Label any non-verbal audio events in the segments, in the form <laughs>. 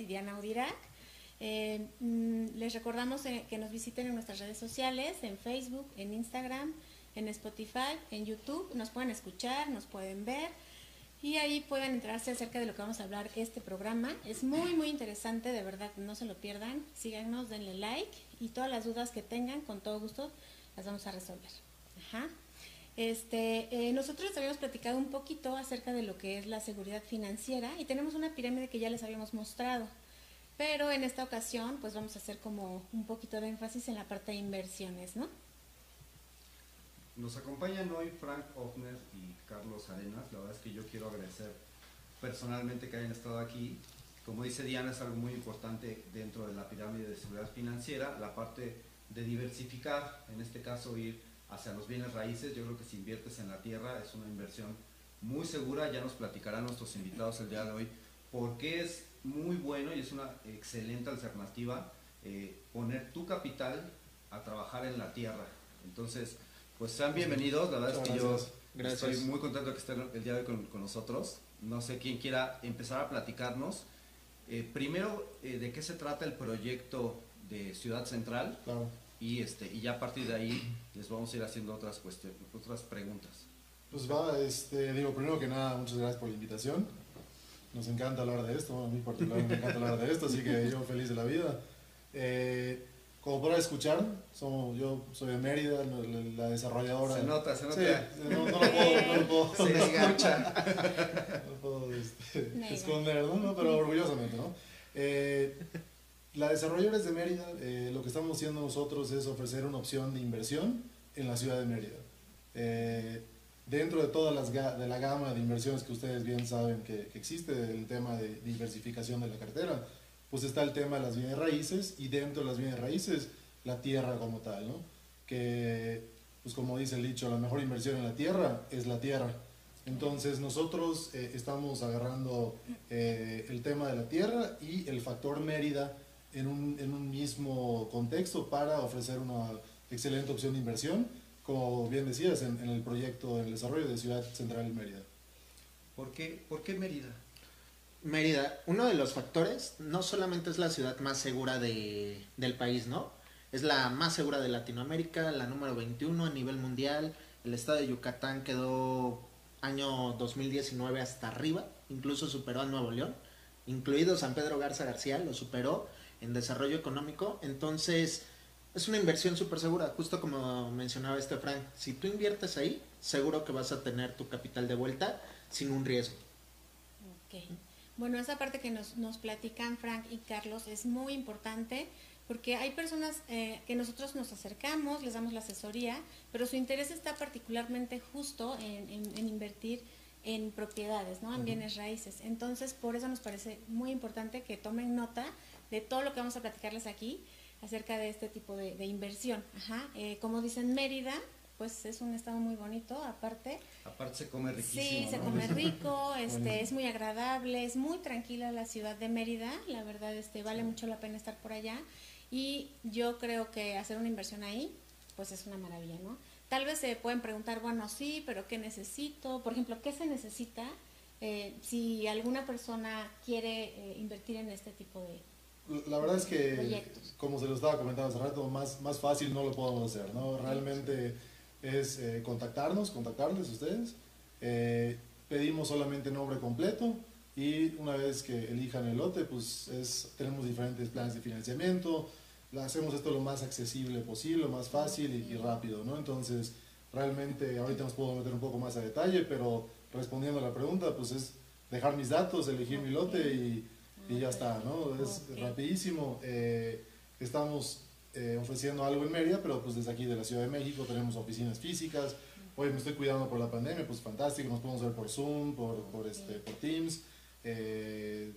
Y Diana Udirac. Eh, mm, les recordamos eh, que nos visiten en nuestras redes sociales, en Facebook, en Instagram, en Spotify, en YouTube. Nos pueden escuchar, nos pueden ver y ahí pueden enterarse acerca de lo que vamos a hablar este programa. Es muy, muy interesante, de verdad, no se lo pierdan. Síganos, denle like y todas las dudas que tengan, con todo gusto, las vamos a resolver. Ajá. Este, eh, nosotros les habíamos platicado un poquito acerca de lo que es la seguridad financiera y tenemos una pirámide que ya les habíamos mostrado. Pero en esta ocasión, pues vamos a hacer como un poquito de énfasis en la parte de inversiones, ¿no? Nos acompañan hoy Frank Hoffner y Carlos Arenas. La verdad es que yo quiero agradecer personalmente que hayan estado aquí. Como dice Diana, es algo muy importante dentro de la pirámide de seguridad financiera, la parte de diversificar, en este caso ir hacia los bienes raíces. Yo creo que si inviertes en la tierra es una inversión muy segura. Ya nos platicarán nuestros invitados el día de hoy por qué es muy bueno y es una excelente alternativa eh, poner tu capital a trabajar en la tierra. Entonces, pues sean bienvenidos, la verdad es que yo estoy muy contento de que estén el día de hoy con, nosotros. No sé quién quiera empezar a platicarnos. Eh, primero, eh, ¿de qué se trata el proyecto de Ciudad Central? Y, este, y ya a partir de ahí les vamos a ir haciendo otras, cuestiones, otras preguntas. Pues va, este, digo, primero que nada, muchas gracias por la invitación nos encanta hablar de esto, a mí particularmente me encanta hablar de esto, así que yo feliz de la vida. Eh, como podrán escuchar, somos, yo soy de Mérida, la, desarrolladora. Se nota, se nota. Sí, no, no, lo puedo, no lo puedo, <laughs> se escucha. No puedo este, esconder, ¿no? Pero orgullosamente, ¿no? Eh, la desarrolladora es de Mérida, eh, lo que estamos haciendo nosotros es ofrecer una opción de inversión en la ciudad de Mérida. Eh, dentro de toda de la gama de inversiones que ustedes bien saben que, existe, el tema de diversificación de la cartera, pues está el tema de las bienes raíces y dentro de las bienes raíces la tierra como tal, ¿no? Que, pues como dice el dicho, la mejor inversión en la tierra es la tierra. Entonces nosotros eh, estamos agarrando eh, el tema de la tierra y el factor Mérida en un, en un mismo contexto para ofrecer una excelente opción de inversión como bien decías, en, el proyecto, en el desarrollo de Ciudad Central Mérida. ¿Por qué, ¿Por qué Mérida? Mérida, uno de los factores, no solamente es la ciudad más segura de, del país, ¿no? Es la más segura de Latinoamérica, la número 21 a nivel mundial. El estado de Yucatán quedó año 2019 hasta arriba, incluso superó a Nuevo León, incluido San Pedro Garza García, lo superó en desarrollo económico. Entonces, es una inversión súper segura, justo como mencionaba este Frank. Si tú inviertes ahí, seguro que vas a tener tu capital de vuelta sin un riesgo. Ok. Bueno, esa parte que nos, nos platican Frank y Carlos es muy importante porque hay personas eh, que nosotros nos acercamos, les damos la asesoría, pero su interés está particularmente justo en, invertir en propiedades, ¿no? En bienes raíces. Entonces, por eso nos parece muy importante que tomen nota de todo lo que vamos a platicarles aquí acerca de este tipo de, inversión. Ajá. Eh, como dicen Mérida, pues es un estado muy bonito, aparte. Aparte se come riquísimo. Sí, se come <laughs> rico, este, es muy agradable, es muy tranquila la ciudad de Mérida, la verdad, este, vale mucho la pena estar por allá. Y yo creo que hacer una inversión ahí, pues es una maravilla, ¿no? Tal vez se pueden preguntar, bueno, sí, pero ¿qué necesito? Por ejemplo, ¿qué se necesita eh, si alguna persona quiere eh, invertir en este tipo de, la verdad es que, como se lo estaba comentando hace rato, más, más fácil no lo podemos hacer, ¿no? Realmente es eh, contactarnos, contactarles a ustedes. Eh, pedimos solamente nombre completo y una vez que elijan el lote, pues es, tenemos diferentes planes de financiamiento. Hacemos esto lo más accesible posible, lo más fácil y, y rápido, ¿no? Entonces, realmente ahorita nos puedo meter un poco más a detalle, pero respondiendo a la pregunta, pues es dejar mis datos, elegir mi lote y y ya está, ¿no? Es rapidísimo. Eh, estamos eh, ofreciendo algo en Mérida, pero pues desde aquí de la Ciudad de México tenemos oficinas físicas. Hoy me estoy cuidando por la pandemia, pues fantástico, nos podemos ver por Zoom, por, por, este, por Teams, eh,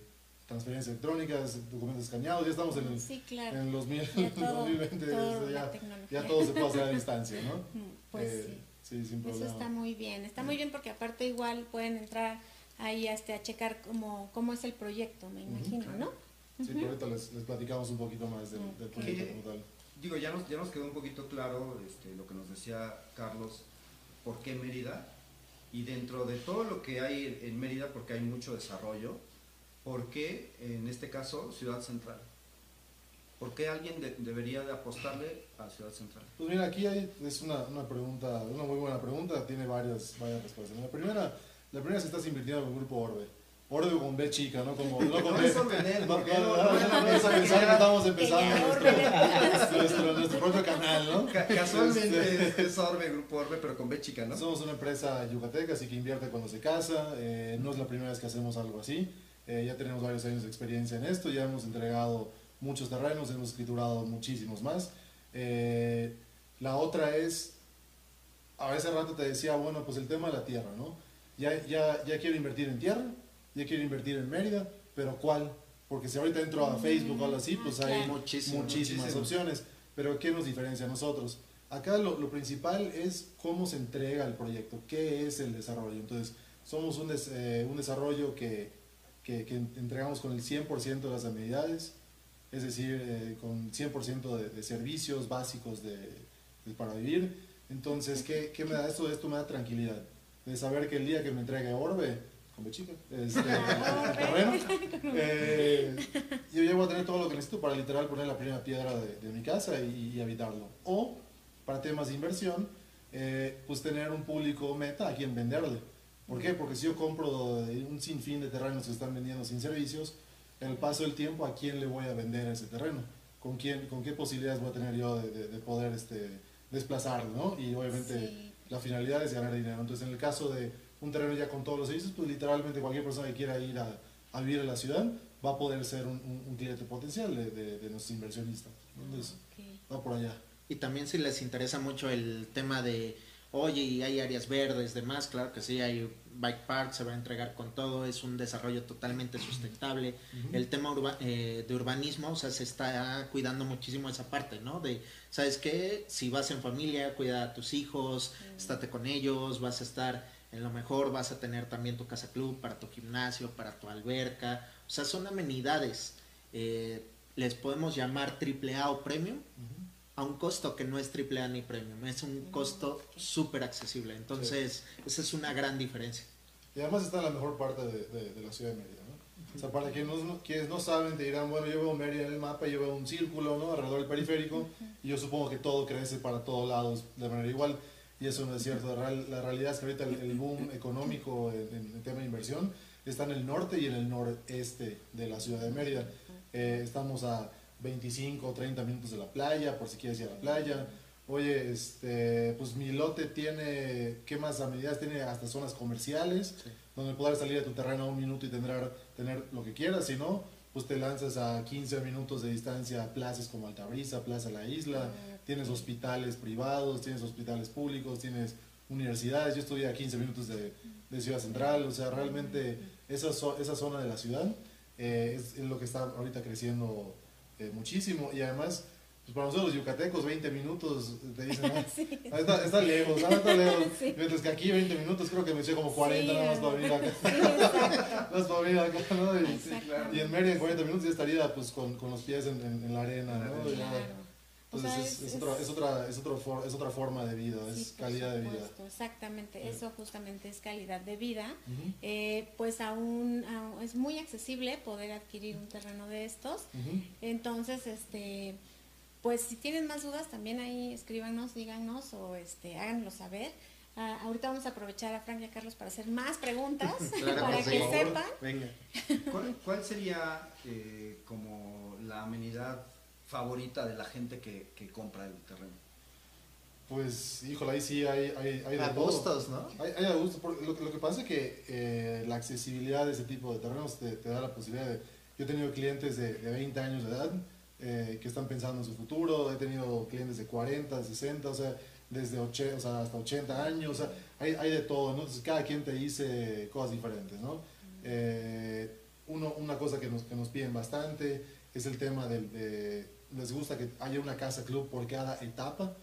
transferencias electrónicas, documentos escaneados, ya estamos en, el, sí, claro. en los 2020, ya, <laughs> ya, todo se puede hacer a distancia, ¿no? <laughs> Pues sí. sí. sin problema. Eso está muy bien, está muy bien porque aparte igual pueden entrar ahí este, a checar cómo, cómo es el proyecto, me imagino, ¿no? Sí, por ahorita les, les, platicamos un poquito más del, proyecto como tal. Digo, ya nos, ya nos quedó un poquito claro este, lo que nos decía Carlos, por qué Mérida, y dentro de todo lo que hay en Mérida, porque hay mucho desarrollo, ¿por qué en este caso Ciudad Central? ¿Por qué alguien debería de apostarle a Ciudad Central? Pues mira, aquí hay, es una, una, pregunta, una muy buena pregunta, tiene varias, varias respuestas. La primera, la primera es que estás invirtiendo en el grupo Orbe. Orbe con B chica, ¿no? Como, no con B. No, estamos empezando <laughs> nuestro, nuestro, propio canal, ¿no? Casualmente este, es Orbe, Grupo Orbe, pero con B chica, ¿no? Somos una empresa yucateca, así que invierte cuando se casa. Eh, no es la primera vez que hacemos algo así. Eh, ya tenemos varios años de experiencia en esto, ya hemos entregado muchos terrenos, hemos escriturado muchísimos más. Eh, la otra es, a ese rato te decía, bueno, pues el tema de la tierra, ¿no? Ya, ya, ya quiero invertir en tierra, ya quiero invertir en Mérida, pero ¿cuál? Porque si ahorita entro a Facebook o algo así, pues hay muchísimas opciones. Pero ¿qué nos diferencia a nosotros? Acá lo, lo, principal es cómo se entrega el proyecto, qué es el desarrollo. Entonces, somos un, eh, un desarrollo que, que, que, entregamos con el 100% de las amenidades, es decir, eh, con 100% de, de, servicios básicos de, para vivir. Entonces, ¿qué, ¿qué, me da esto? Esto me da tranquilidad, de saber que el día que me entregue Orbe, como chica, este, el <laughs> <laughs> terreno, eh, yo ya voy a tener todo lo que necesito para literal poner la primera piedra de, mi casa y, habitarlo. O, para temas de inversión, eh, pues tener un público meta a quien venderle. ¿Por qué? Porque si yo compro un sinfín de terrenos que están vendiendo sin servicios, en el paso del tiempo, ¿a quién le voy a vender ese terreno? ¿Con, quién, con qué posibilidades voy a tener yo de, poder este, desplazarlo? ¿no? Y obviamente la finalidad es ganar dinero. Entonces, en el caso de un terreno ya con todos los servicios, pues literalmente cualquier persona que quiera ir a, a vivir en la ciudad va a poder ser un, un, cliente potencial de, de, de nuestros inversionistas. Entonces, va por allá. Y también si les interesa mucho el tema de oye, y hay áreas verdes, demás, claro que sí, hay bike park, se va a entregar con todo, es un desarrollo totalmente sustentable. El tema eh, de urbanismo, o sea, se está cuidando muchísimo esa parte, ¿no? De, ¿sabes qué? Si vas en familia, cuida a tus hijos, estate con ellos, vas a estar, en lo mejor vas a tener también tu casa club para tu gimnasio, para tu alberca, o sea, son amenidades. Eh, les podemos llamar triple A o premium, a un costo que no es triple A ni premium, es un costo súper accesible. Entonces, esa es una gran diferencia. Y además está en la mejor parte de, de, la ciudad de Mérida. ¿no? O sea, para quienes no, quienes no saben, te dirán, bueno, yo veo Mérida en el mapa, yo veo un círculo ¿no? alrededor del periférico, y yo supongo que todo crece para todos lados de manera igual, y eso no es cierto. La realidad es que ahorita el, boom económico en, el tema de inversión está en el norte y en el noreste de la ciudad de Mérida. Eh, estamos a 25 o 30 minutos de la playa, por si quieres ir a la playa. Oye, este, pues mi lote tiene, ¿qué más a medidas? Tiene hasta zonas comerciales, donde podrás salir a tu terreno a un minuto y tendrá, tener lo que quieras, si no, pues te lanzas a 15 minutos de distancia a plazas como Altabrisa, Plaza La Isla, ah, tienes hospitales privados, tienes hospitales públicos, tienes universidades, yo estoy a 15 minutos de, de Ciudad Central, o sea, realmente esa, esa zona de la ciudad eh, es, es, lo que está ahorita creciendo eh, muchísimo. Y además pues para nosotros los yucatecos 20 minutos te dicen ah, <laughs> está, está, lejos, ah, está lejos <laughs> mientras que aquí 20 minutos creo que me hice como 40 nada más para venir acá. <laughs> Más para venir acá ¿no? y, y, en Mérida en 40 minutos ya estaría pues con, con los pies en, en, la arena ¿no? Claro. Entonces es, otra, es, otra, es, otro es otra forma de vida, es calidad de vida. Exactamente, eso justamente es calidad de vida. eh, pues aún, es muy accesible poder adquirir un terreno de estos. Entonces, este pues si tienen más dudas también ahí escríbanos, díganos o este háganlo saber. Ah, ahorita vamos a aprovechar a Frank y a Carlos para hacer más preguntas <laughs> <laughs> para que sepan. Venga. ¿Cuál, ¿Cuál, sería eh, como la amenidad favorita de la gente que, que compra el terreno? Pues, híjole, ahí sí hay, hay, hay de gustos, ¿no? Hay, hay gustos. Lo, lo, que pasa es que eh, la accesibilidad de ese tipo de terrenos te, te, da la posibilidad de... Yo he tenido clientes de, de 20 años de edad eh, que están pensando en su futuro, he tenido clientes de 40, 60, o sea, desde 80, o sea, hasta 80 años, o sea, hay, hay de todo, ¿no? Entonces cada quien te dice cosas diferentes, ¿no? Eh, uno, una cosa que nos, que nos piden bastante es el tema del, de les gusta que haya una casa club por cada etapa.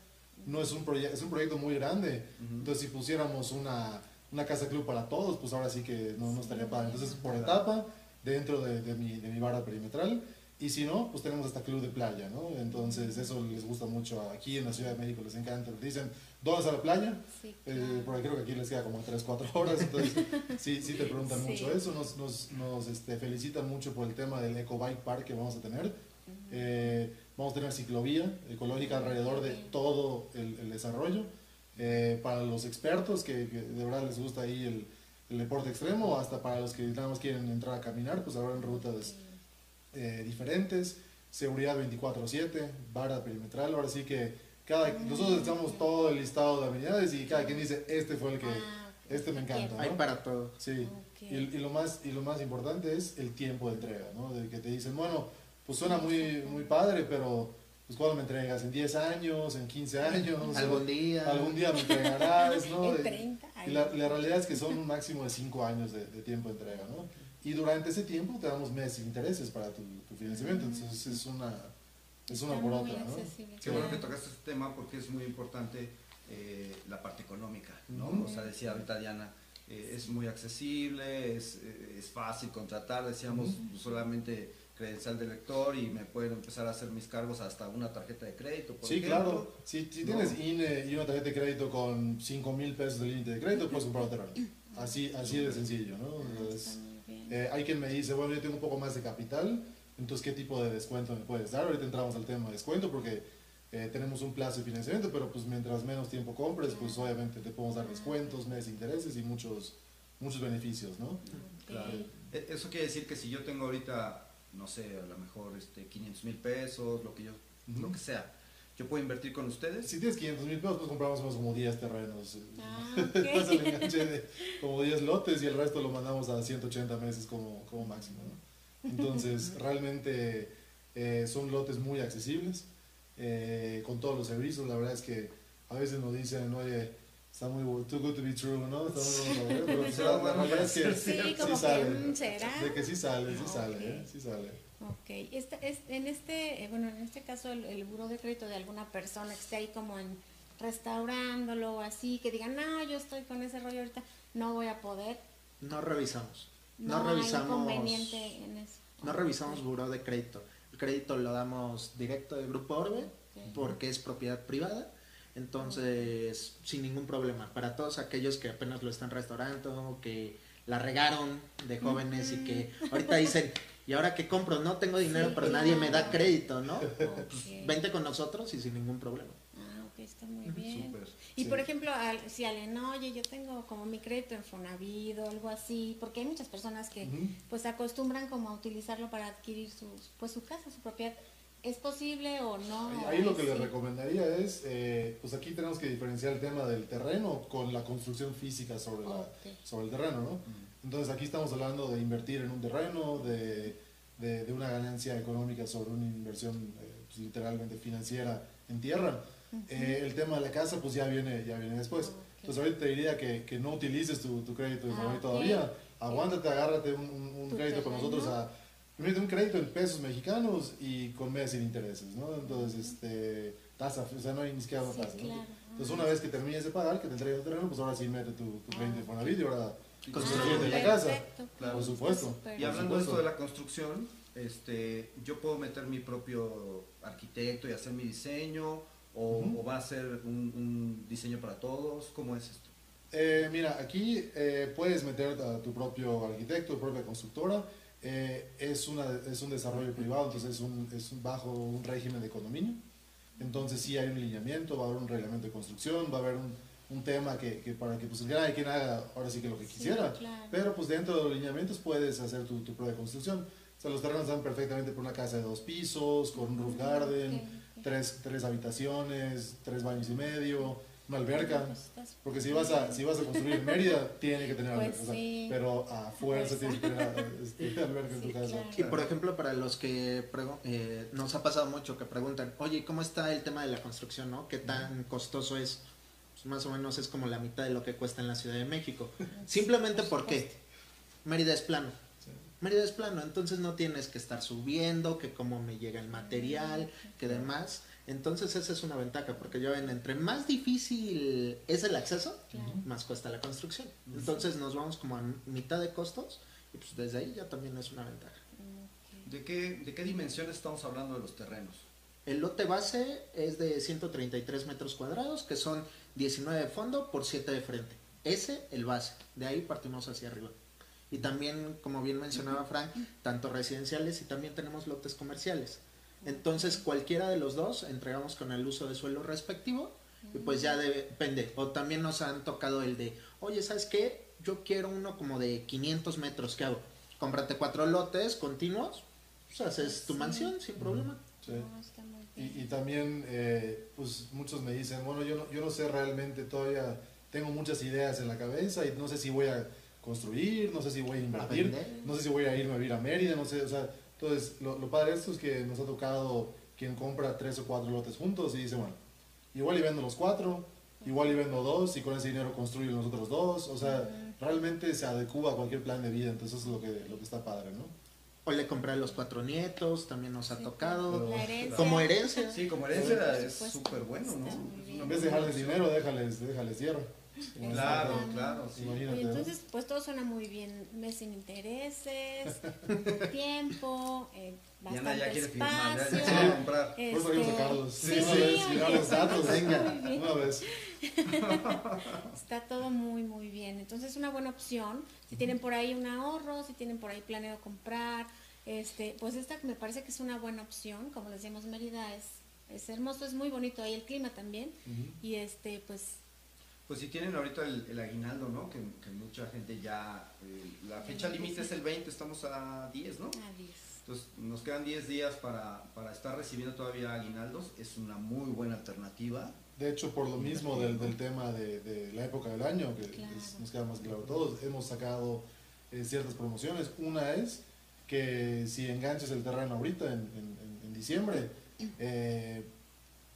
No es un proyecto, es un proyecto muy grande. Entonces, si pusiéramos una, una, casa club para todos, pues ahora sí que no, no estaría padre. Entonces, por etapa, dentro de, de, mi, de mi barra perimetral. Y si no, pues tenemos hasta club de playa, ¿no? Entonces eso les gusta mucho aquí en la Ciudad de México, les encanta. Dicen, ¿dónde está la playa? Sí, eh, porque creo que aquí les queda como 3, 4 horas, entonces <laughs> sí, sí te preguntan mucho eso. Nos, nos, nos este, felicitan mucho por el tema del Eco Bike Park que vamos a tener. Eh, vamos a tener ciclovía ecológica alrededor de todo el, el desarrollo. Eh, para los expertos que, que, de verdad les gusta ahí el, el, deporte extremo, hasta para los que nada más quieren entrar a caminar, pues habrá rutas eh, diferentes, seguridad 24/7, vara perimetral, ahora sí que cada, nosotros echamos todo el listado de habilidades y cada quien dice, este fue el que, ah, este me encanta. ¿no? Hay para todo. Sí, okay. y, y, lo más, y lo más importante es el tiempo de entrega, ¿no? De que te dicen, bueno, pues suena muy, muy padre, pero pues cuando me entregas, en 10 años, en 15 años. Algún día. Algún día me entregarás, ¿no? <laughs> en 30 y la, la, realidad es que son un máximo de 5 años de, de, tiempo de entrega, ¿no? Y durante ese tiempo te damos meses de intereses para tu, tu financiamiento, entonces es una, es una por otra, ¿no? Qué bueno que tocaste este tema porque es muy importante eh, la parte económica, ¿no? Uh -huh. O sea, decía ahorita Diana, eh, es muy accesible, es, eh, es fácil contratar, decíamos, uh -huh. solamente credencial de lector y me pueden empezar a hacer mis cargos hasta una tarjeta de crédito. Por sí, ejemplo. claro. Si, si tienes no. INE y una tarjeta de crédito con 5 mil pesos de límite de crédito, puedes comprar terreno. Así, así de sencillo, ¿no? Entonces, eh, hay quien me dice, bueno, yo tengo un poco más de capital, entonces, ¿qué tipo de descuento me puedes dar? Ahorita entramos al tema de descuento porque eh, tenemos un plazo de financiamiento, pero pues mientras menos tiempo compres, pues obviamente te podemos dar descuentos, meses de intereses y muchos, muchos beneficios, ¿no? Claro. E, eso quiere decir que si yo tengo ahorita no sé, a lo mejor este, 500 mil pesos, lo que yo, uh -huh. lo que sea. ¿Yo puedo invertir con ustedes? Si tienes 500 mil pesos, pues compramos como 10 terrenos. Ah, <laughs> okay. Enganche de como 10 lotes y el resto lo mandamos a 180 meses como, como máximo. ¿no? Entonces, <laughs> realmente eh, son lotes muy accesibles, eh, con todos los servicios. La verdad es que a veces nos dicen, oye, está muy too good to be true, ¿no? Está muy bueno, pero pues, la, la es que sí, sí, como sí sale. Que, ¿será? De que sí sale, sí Ah, sale, ok. ¿eh? Sí sale. Ok, este, es, en este, eh, bueno, en este caso el, el buro de crédito de alguna persona que esté ahí como en restaurándolo o así, que diga, no, yo estoy con ese rollo ahorita, no voy a poder. No revisamos. No, No, hay revisamos. inconveniente en eso. No revisamos buró de crédito. El crédito lo damos directo del Grupo Orbe Ok. porque es propiedad privada. Entonces, sin ningún problema. Para todos aquellos que apenas lo están restaurando, que la regaron de jóvenes y que ahorita dicen, ¿y ahora qué compro? No tengo dinero, Sí, pero nadie me da crédito, ¿no? Ok. Vente con nosotros y sin ningún problema. Ah, ok, está muy bien. Y Sí. por ejemplo, al- si alguien, oye, yo tengo como mi crédito en Fonavit o algo así, porque hay muchas personas que Ujú. pues acostumbran como a utilizarlo para adquirir sus, pues su casa, su propiedad. ¿Es posible o no? Ahí, ahí lo que Sí. les recomendaría es, eh, pues aquí tenemos que diferenciar el tema del terreno con la construcción física sobre, la, sobre el terreno, ¿no? Entonces aquí estamos hablando de invertir en un terreno, de, de, de una ganancia económica sobre una inversión eh, pues, literalmente financiera en tierra. Eh, el tema de la casa pues ya viene, ya viene después. Ok. Entonces ahorita te diría que, que no utilices tu, tu crédito de Ah, Infonavit ok. todavía. Aguántate, agárrate un, un- crédito con terreno. nosotros a... Primero un crédito en pesos mexicanos y con meses sin intereses, ¿no? Entonces, este, tasa, o sea, no hay ni siquiera una Sí, tasa, ¿no? claro. Entonces, una vez que termines de pagar, que te entregue el terreno, pues ahora sí mete tu, tu crédito Ah, Infonavit y ahora Ah, su construir de la casa. Claro. Por supuesto. Y hablando de esto de la construcción, este, yo puedo meter mi propio arquitecto y hacer mi diseño, o, Ujú. o va a ser un, un diseño para todos, ¿cómo es esto? Eh, mira, aquí eh, puedes meter a tu propio arquitecto, tu propia constructora. Eh, es, una, es un desarrollo privado, entonces es, un, es un bajo un régimen de condominio. Entonces sí hay un lineamiento, va a haber un reglamento de construcción, va a haber un, un tema que, que para que pues cada quien haga ahora sí que lo que Sí, quisiera. claro. Pero pues dentro de los lineamientos puedes hacer tu, tu propia construcción. O sea, los terrenos dan perfectamente por una casa de dos pisos, con un roof garden, Ok, ok. tres, tres habitaciones, tres baños y medio, una alberca. Porque si vas a, si vas a construir en Mérida, <laughs> tiene que tener Pues alberca. o sea, sí. pero a fuerza Pues, tienes que tener este, alberca en tu casa. claro. Y por ejemplo, para los que eh, nos ha pasado mucho que preguntan, oye, ¿cómo está el tema de la construcción? ¿no? ¿Qué tan costoso es? Pues más o menos es como la mitad de lo que cuesta en la Ciudad de México. Simplemente Por porque supuesto. Mérida es plano. Mérida es plano, entonces no tienes que estar subiendo, que cómo me llega el material, que demás. Entonces esa es una ventaja, porque ya ven, entre más difícil es el acceso, Claro. más cuesta la construcción. Entonces nos vamos como a mitad de costos y pues desde ahí ya también es una ventaja. ¿De qué, ¿De qué dimensiones estamos hablando de los terrenos? El lote base es de 133 metros cuadrados, que son 19 de fondo por 7 de frente. Ese, el base. De ahí partimos hacia arriba. Y también, como bien mencionaba Frank, tanto residenciales y también tenemos lotes comerciales. Entonces, cualquiera de los dos entregamos con el uso de suelo respectivo y pues ya depende. O también nos han tocado el de, oye, ¿sabes qué? Yo quiero uno como de 500 metros. ¿Qué hago? Cómprate cuatro lotes continuos, pues haces tu mansión sin problema. Sí. y, y, también, eh, pues muchos me dicen, bueno, yo no, yo no sé realmente, todavía tengo muchas ideas en la cabeza y no sé si voy a construir, no sé si voy a invertir, no sé si voy a irme a vivir a Mérida, no sé, o sea, entonces lo, lo padre de esto es que nos ha tocado quien compra tres o cuatro lotes juntos y dice, bueno, igual y vendo los cuatro, igual y vendo dos y con ese dinero construyo los otros dos, o sea, realmente se adecua a cualquier plan de vida, entonces eso es lo que, lo que está padre, ¿no? O le compré a los cuatro nietos, también nos ha tocado. herencia. Como herencia. Sí, como herencia es súper bueno, ¿no? En vez de dejarles dinero, déjales, déjales tierra. Claro, claro. Sí. Y entonces, pues todo suena muy bien. Mes sin intereses, <laughs> tiempo, eh, bastante ya quiere espacio. Firmar, ya, ya comprar. Este, Por eso. Sí, sí, sí, sí los datos, venga, una vez. <laughs> Está todo muy, muy bien. Entonces, es una buena opción. Si tienen por ahí un ahorro, si tienen por ahí planeado comprar, este, pues esta me parece que es una buena opción. Como decíamos, Mérida es, es hermoso, es muy bonito ahí el clima también. Y este, pues pues si tienen ahorita el, aguinaldo, ¿no? Que, mucha gente ya, eh, la fecha límite es el 20, estamos a 10, ¿no? A 10. Entonces nos quedan 10 días para, para, estar recibiendo todavía aguinaldos, es una muy buena alternativa. De hecho, por lo mismo del, del tema de, de, la época del año, que nos queda más claro a todos, hemos sacado eh, ciertas promociones. Una es que si enganches el terreno ahorita en, en, en diciembre, eh,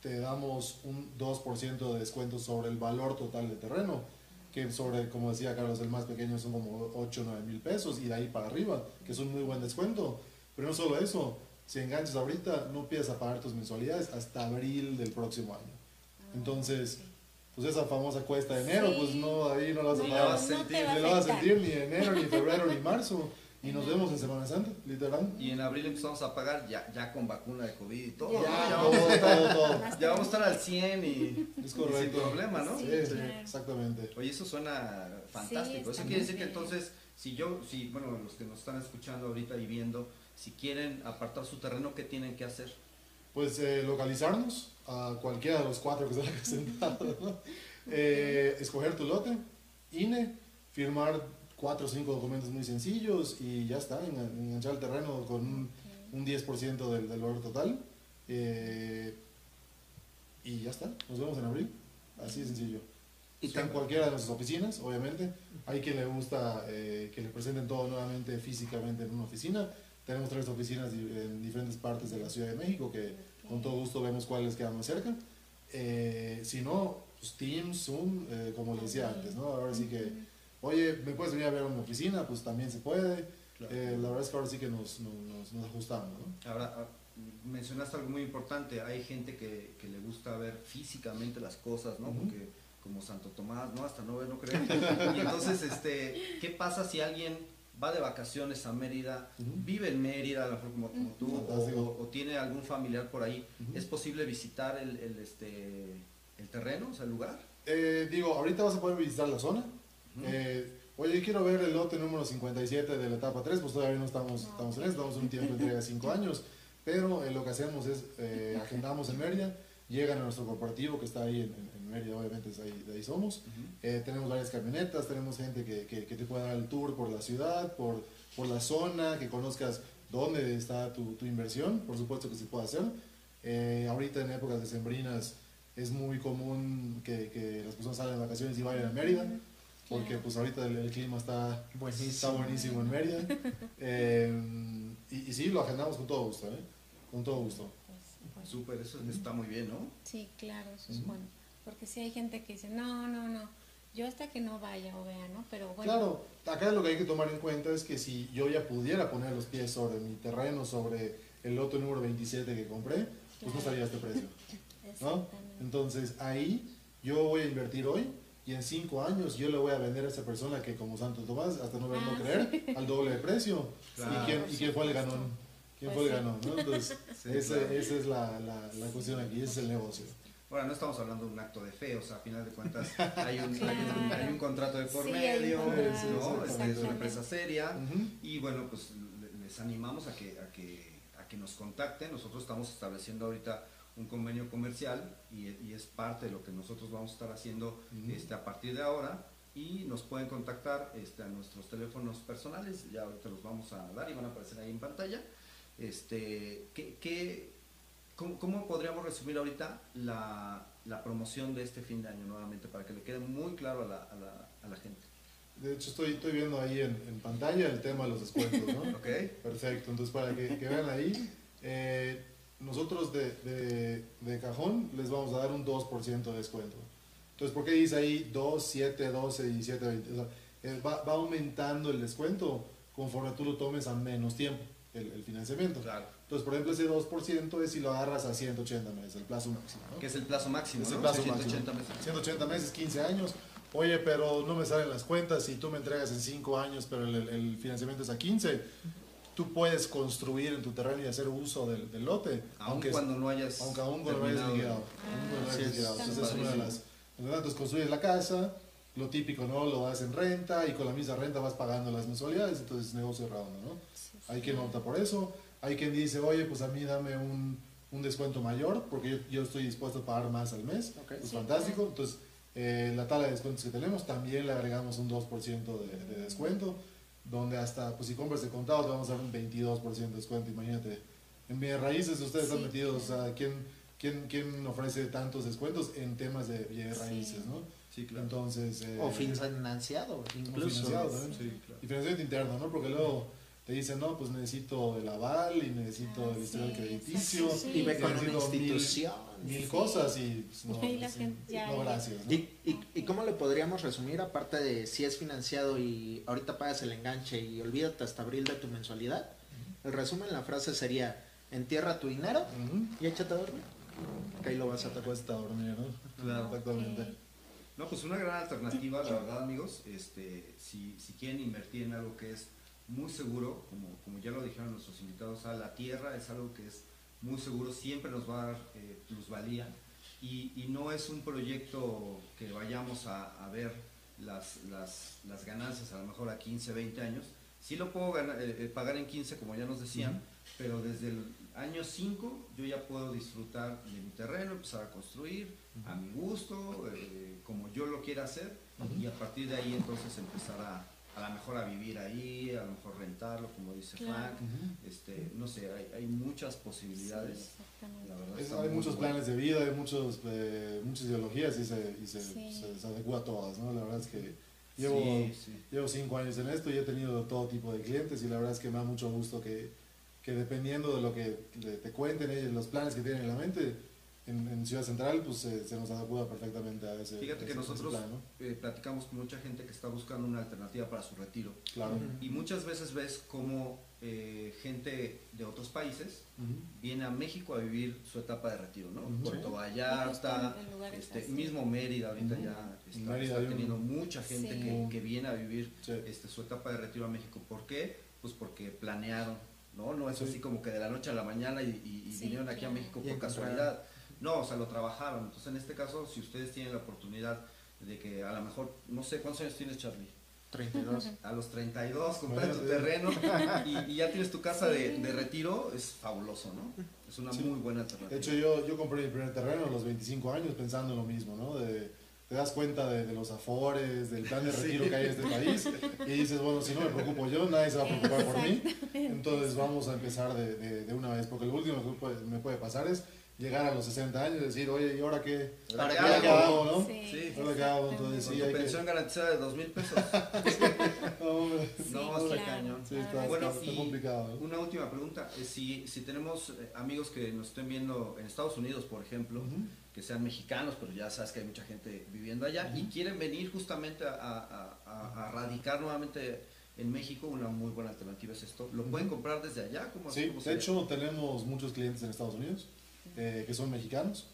te damos un 2% de descuento sobre el valor total del terreno, que sobre, como decía Carlos, el más pequeño son como 8 o 9 mil pesos y de ahí para arriba, que es un muy buen descuento. Pero no solo eso, si enganchas ahorita, no empiezas a pagar tus mensualidades hasta abril del próximo año. Ah, Entonces, pues esa famosa cuesta de enero, pues no, ahí no la vas a pagar. No, lo vas a sentir ni enero, ni febrero, ni marzo. Y nos vemos en Semana Santa, literal. Y en abril empezamos a pagar ya, ya con vacuna de COVID y todo. Ya, ya, vamos, todo, todo, ya vamos a estar al 100 y, es sin problema, ¿no? Sí, sí, exactamente. Oye, eso suena fantástico. eso quiere decir que entonces, si yo, si, bueno, los que nos están escuchando ahorita y viendo, si quieren apartar su terreno, ¿qué tienen que hacer? Pues eh, localizarnos a cualquiera de los cuatro que están <laughs> presentados, ¿no? eh, escoger tu lote, INE, firmar cuatro o cinco documentos muy sencillos y ya está, enganchar el terreno con un, un 10% del, del, valor total. Eh, y ya está, nos vemos en abril. Así de sencillo. Y está en cualquiera de nuestras oficinas, obviamente. Hay quien le gusta eh, que le presenten todo nuevamente físicamente en una oficina. Tenemos tres oficinas en diferentes partes de la Ciudad de México que con todo gusto vemos cuáles quedan más cerca. Eh, si no, pues Teams, Zoom, eh, como les decía antes, ¿no? Ahora sí que oye, ¿me puedes venir a ver a mi oficina? Pues también se puede. Eh, la verdad es que ahora sí que nos, nos, nos ajustamos. ¿no? Ahora, ah, mencionaste algo muy importante, hay gente que, que, le gusta ver físicamente las cosas, ¿no? Porque como Santo Tomás, ¿no? Hasta no ver, no creo. y entonces, este, ¿qué pasa si alguien va de vacaciones a Mérida, vive en Mérida, a lo mejor como, como tú, o, o, tiene algún familiar por ahí? ¿Es posible visitar el, el, este, el terreno, o sea, el lugar? Eh, digo, ahorita vas a poder visitar la zona, eh, oye, quiero ver el lote número 57 de la etapa 3, pues todavía no estamos, estamos en eso, estamos en un tiempo entre entrega 5 años, pero eh, lo que hacemos es, eh, <laughs> agendamos en Mérida, llegan a nuestro corporativo que está ahí en, en Mérida, obviamente es ahí, de ahí somos, eh, tenemos varias camionetas, tenemos gente que, que, que, te puede dar el tour por la ciudad, por, por la zona, que conozcas dónde está tu, tu inversión, por supuesto que se puede hacer. ahorita en épocas decembrinas es muy común que, que, las personas salgan de vacaciones y vayan a Mérida porque pues ahorita el, clima está buenísimo, está buenísimo en Mérida. <laughs> Eh, y, y, sí, lo agendamos con todo gusto, ¿eh? Con todo gusto. Pues, Súper, eso está muy bien, ¿no? Sí, claro, eso es bueno. Porque sí hay gente que dice, no, no, no, yo hasta que no vaya o vea, ¿no? Pero bueno. Claro, acá lo que hay que tomar en cuenta es que si yo ya pudiera poner los pies sobre mi terreno, sobre el lote número 27 que compré, pues no estaría este precio. ¿no? <laughs> Entonces ahí yo voy a invertir hoy y en cinco años yo le voy a vender a esa persona que como Santo Tomás, hasta no verlo ah, creer, al doble de precio. ¿Y, quién, ¿Y, quién, fue el ganón? ¿Quién fue el pues ganó? ¿no? Entonces, esa es la, la, la cuestión aquí, ese es el negocio. Bueno, no estamos hablando de un acto de fe, o sea, a final de cuentas hay un, hay un, contrato de por medio, ¿no? Es, una empresa seria y bueno, pues les animamos a que, a, que, a que nos contacten. Nosotros estamos estableciendo ahorita un convenio comercial y, y es parte de lo que nosotros vamos a estar haciendo este, a partir de ahora y nos pueden contactar este, a nuestros teléfonos personales, ya ahorita los vamos a dar y van a aparecer ahí en pantalla. Este, ¿qué, qué ¿Cómo, podríamos resumir ahorita la, la, promoción de este fin de año nuevamente para que le quede muy claro a la, a la, a la gente? De hecho, estoy, estoy viendo ahí en, en, pantalla el tema de los descuentos, ¿no? <laughs> ok. Perfecto, entonces para que, que vean ahí, eh, nosotros de, de, de, cajón les vamos a dar un 2% de descuento. Entonces, ¿por qué dice ahí 2, 7, 12 y 7, 20? O sea, eh, va, va, aumentando el descuento conforme tú lo tomes a menos tiempo, el, el financiamiento. Claro. Entonces, por ejemplo, ese 2% es si lo agarras a 180 meses, el plazo máximo. ¿no? Que es el plazo máximo. Es el plazo 180 máximo. meses. 180 meses, 15 años. Oye, pero no me salen las cuentas si tú me entregas en 5 años, pero el, el, financiamiento es a 15. Tú puedes construir en tu terreno y hacer uso del, del lote. aunque cuando no hayas. Aunque aún cuando no hayas liquidado. Ah, sí, Entonces, es una de las. Entonces, construyes la casa, lo típico, ¿no? Lo das en renta y con la misma renta vas pagando las mensualidades, entonces negocio redondo, ¿no? Hay que nota por eso. Hay quien dice, oye, pues a mí dame un, un descuento mayor porque yo, yo, estoy dispuesto a pagar más al mes. Okay. Pues fantástico. Entonces, eh, la tabla de descuentos que tenemos también le agregamos un 2% de, de, descuento, donde hasta, pues si compras de contado te vamos a dar un 22% de descuento. Imagínate, en bienes raíces ustedes están metidos, o sea, ¿quién, quién, ¿quién ofrece tantos descuentos en temas de bienes raíces, no? Sí, claro. Entonces, eh, o financiado, incluso. O financiado también. Sí, claro. Y financiamiento interno, ¿no? Porque luego te dicen, no, pues necesito el aval y necesito el historial crediticio. y ve con una institución. Mil, cosas y pues, no, no gracias. ¿Y, y, y cómo le podríamos resumir, aparte de si es financiado y ahorita pagas el enganche y olvídate hasta abril de tu mensualidad? El resumen, la frase sería, entierra tu dinero y échate a dormir. Que ahí lo vas a te cuesta dormir, ¿no? <laughs> Claro. Exactamente. No, pues una gran alternativa, la verdad, amigos. Este, si, si quieren invertir en algo que es muy seguro, como, como ya lo dijeron nuestros invitados, a la tierra es algo que es muy seguro, siempre nos va a dar eh, plusvalía. Y, y, no es un proyecto que vayamos a, a ver las, las, las, ganancias a lo mejor a 15, 20 años. Sí lo puedo ganar, eh, eh, pagar en 15, como ya nos decían, pero desde el año 5 yo ya puedo disfrutar de mi terreno, empezar a construir a mi gusto, como yo lo quiera hacer, y a partir de ahí entonces empezar a a lo mejor a vivir ahí, a lo mejor rentarlo, como dice Frank, este, no sé, hay, hay muchas posibilidades. hay muchos planes de vida, hay muchos, eh, muchas ideologías y, se, y se, se, adecua a todas, ¿no? La verdad es que llevo, llevo cinco años en esto y he tenido todo tipo de clientes y la verdad es que me da mucho gusto que, que dependiendo de lo que te cuenten ellos, los planes que tienen en la mente, en, Ciudad Central, pues se nos adapta perfectamente a ese Fíjate que nosotros eh, platicamos con mucha gente que está buscando una alternativa para su retiro. Claro. Y muchas veces ves como eh, gente de otros países viene a México a vivir su etapa de retiro, ¿no? Puerto Vallarta, este, mismo Mérida, ahorita ya está, teniendo mucha gente que, que, viene a vivir este, su etapa de retiro a México. ¿Por qué? Pues porque planearon, ¿no? No es así como que de la noche a la mañana y, y, vinieron aquí a México por casualidad no, o sea, lo trabajaron. Entonces, en este caso, si ustedes tienen la oportunidad de que a lo mejor, no sé, ¿cuántos años tienes, Charlie? 32. <laughs> A los 32, comprar tu terreno <laughs> y, ya tienes tu casa de, de, retiro, es fabuloso, ¿no? Es una muy buena alternativa. De hecho, yo, yo compré mi primer terreno a los 25 años pensando en lo mismo, ¿no? De, te das cuenta de, de, los afores, del plan de <laughs> retiro que hay en este país y dices, bueno, si no me preocupo yo, nadie se va a preocupar por mí, entonces vamos a empezar de, de, de una vez, porque lo último que me puede pasar es llegar a los 60 años y decir, oye, ¿y ahora qué? ¿Ahora qué, hago, no? Sí. ¿Ahora qué hago? Entonces, sí, hay pensión garantizada de 2 mil pesos. <laughs> no, está cañón. Sí, está, bueno, está, complicado. Una última pregunta. Eh, si, si tenemos eh, amigos que nos estén viendo en Estados Unidos, por ejemplo, que sean mexicanos, pero ya sabes que hay mucha gente viviendo allá, y quieren venir justamente a, a, a, a radicar nuevamente en México una muy buena alternativa es esto. ¿Lo pueden comprar desde allá? ¿Cómo, sí, de hecho tenemos muchos clientes en Estados Unidos eh, que son mexicanos.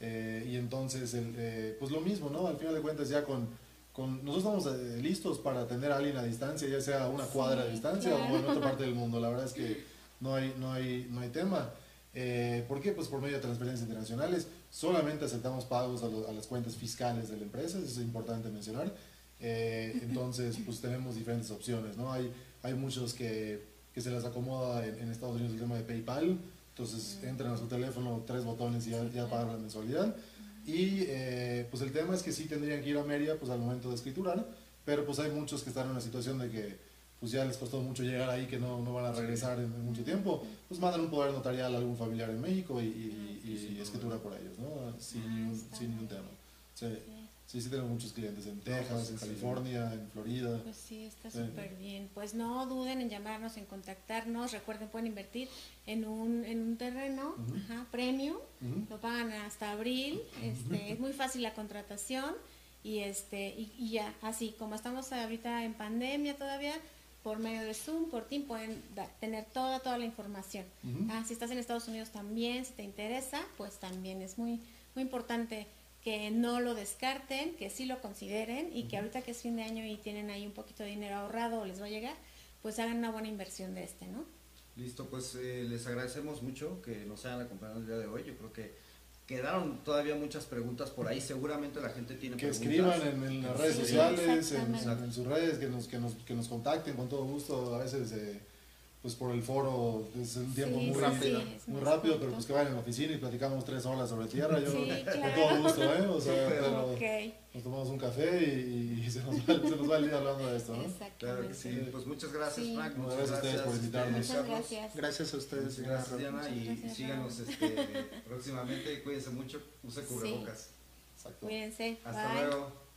Eh, y entonces, eh, pues lo mismo, ¿no? Al final de cuentas ya con, con nosotros estamos listos para atender a alguien a distancia, ya sea a una cuadra de distancia o en otra parte del mundo. La verdad es que <laughs> no hay, no hay, no hay tema. Eh, ¿Por qué? Pues por medio de transferencias internacionales. Solamente aceptamos pagos a, las cuentas fiscales de la empresa, eso es importante mencionar. Eh, <laughs> entonces, pues tenemos diferentes opciones, ¿no? Hay, hay muchos que, que se les acomoda en, Estados Unidos el tema de PayPal, entonces entran a su teléfono, tres botones y ya, ya pagan la mensualidad. Y eh, pues el tema es que sí tendrían que ir a Mérida pues al momento de escriturar, pero pues hay muchos que están en una situación de que pues ya les costó mucho llegar ahí, que no, no van a regresar en, mucho tiempo, pues mandan un poder notarial a algún familiar en México y, y, escritura por ellos, ¿no? Sin, ah, sin ningún tema. Sí. Sí, sí tenemos muchos clientes en Texas, en California, en Florida. Pues sí, está súper bien. Pues no duden en llamarnos, en contactarnos. Recuerden, pueden invertir en un, en un terreno ajá, premium. Lo pagan hasta abril. Este, es muy fácil la contratación. Y, este, y, ya, así como estamos ahorita en pandemia todavía, por medio de Zoom, por Team, pueden tener toda, toda la información. ah, si estás en Estados Unidos también, si te interesa, pues también es muy, muy importante que no lo descarten, que sí lo consideren y que ahorita que es fin de año y tienen ahí un poquito de dinero ahorrado o les va a llegar, pues hagan una buena inversión de este, ¿no? Listo, pues eh, les agradecemos mucho que nos hayan acompañado el día de hoy. Yo creo que quedaron todavía muchas preguntas por ahí. Seguramente la gente tiene que preguntas. escriban en, las redes sociales, en, sus redes, que nos, que nos, que nos contacten con todo gusto. A veces eh, pues por el foro es un tiempo muy rápido, muy rápido, pero pues que vayan a la oficina y platicamos tres horas sobre tierra, yo con todo gusto, ¿eh? O sea, nos tomamos un café y, se, nos va, se, nos va, el día hablando de esto, ¿no? Claro que sí, pues muchas gracias Frank, muchas gracias, a ustedes por invitarnos. Muchas gracias. Gracias a ustedes. Gracias Diana y, síganos este, próximamente, cuídense mucho, use cubrebocas. Exacto. Cuídense. Hasta luego.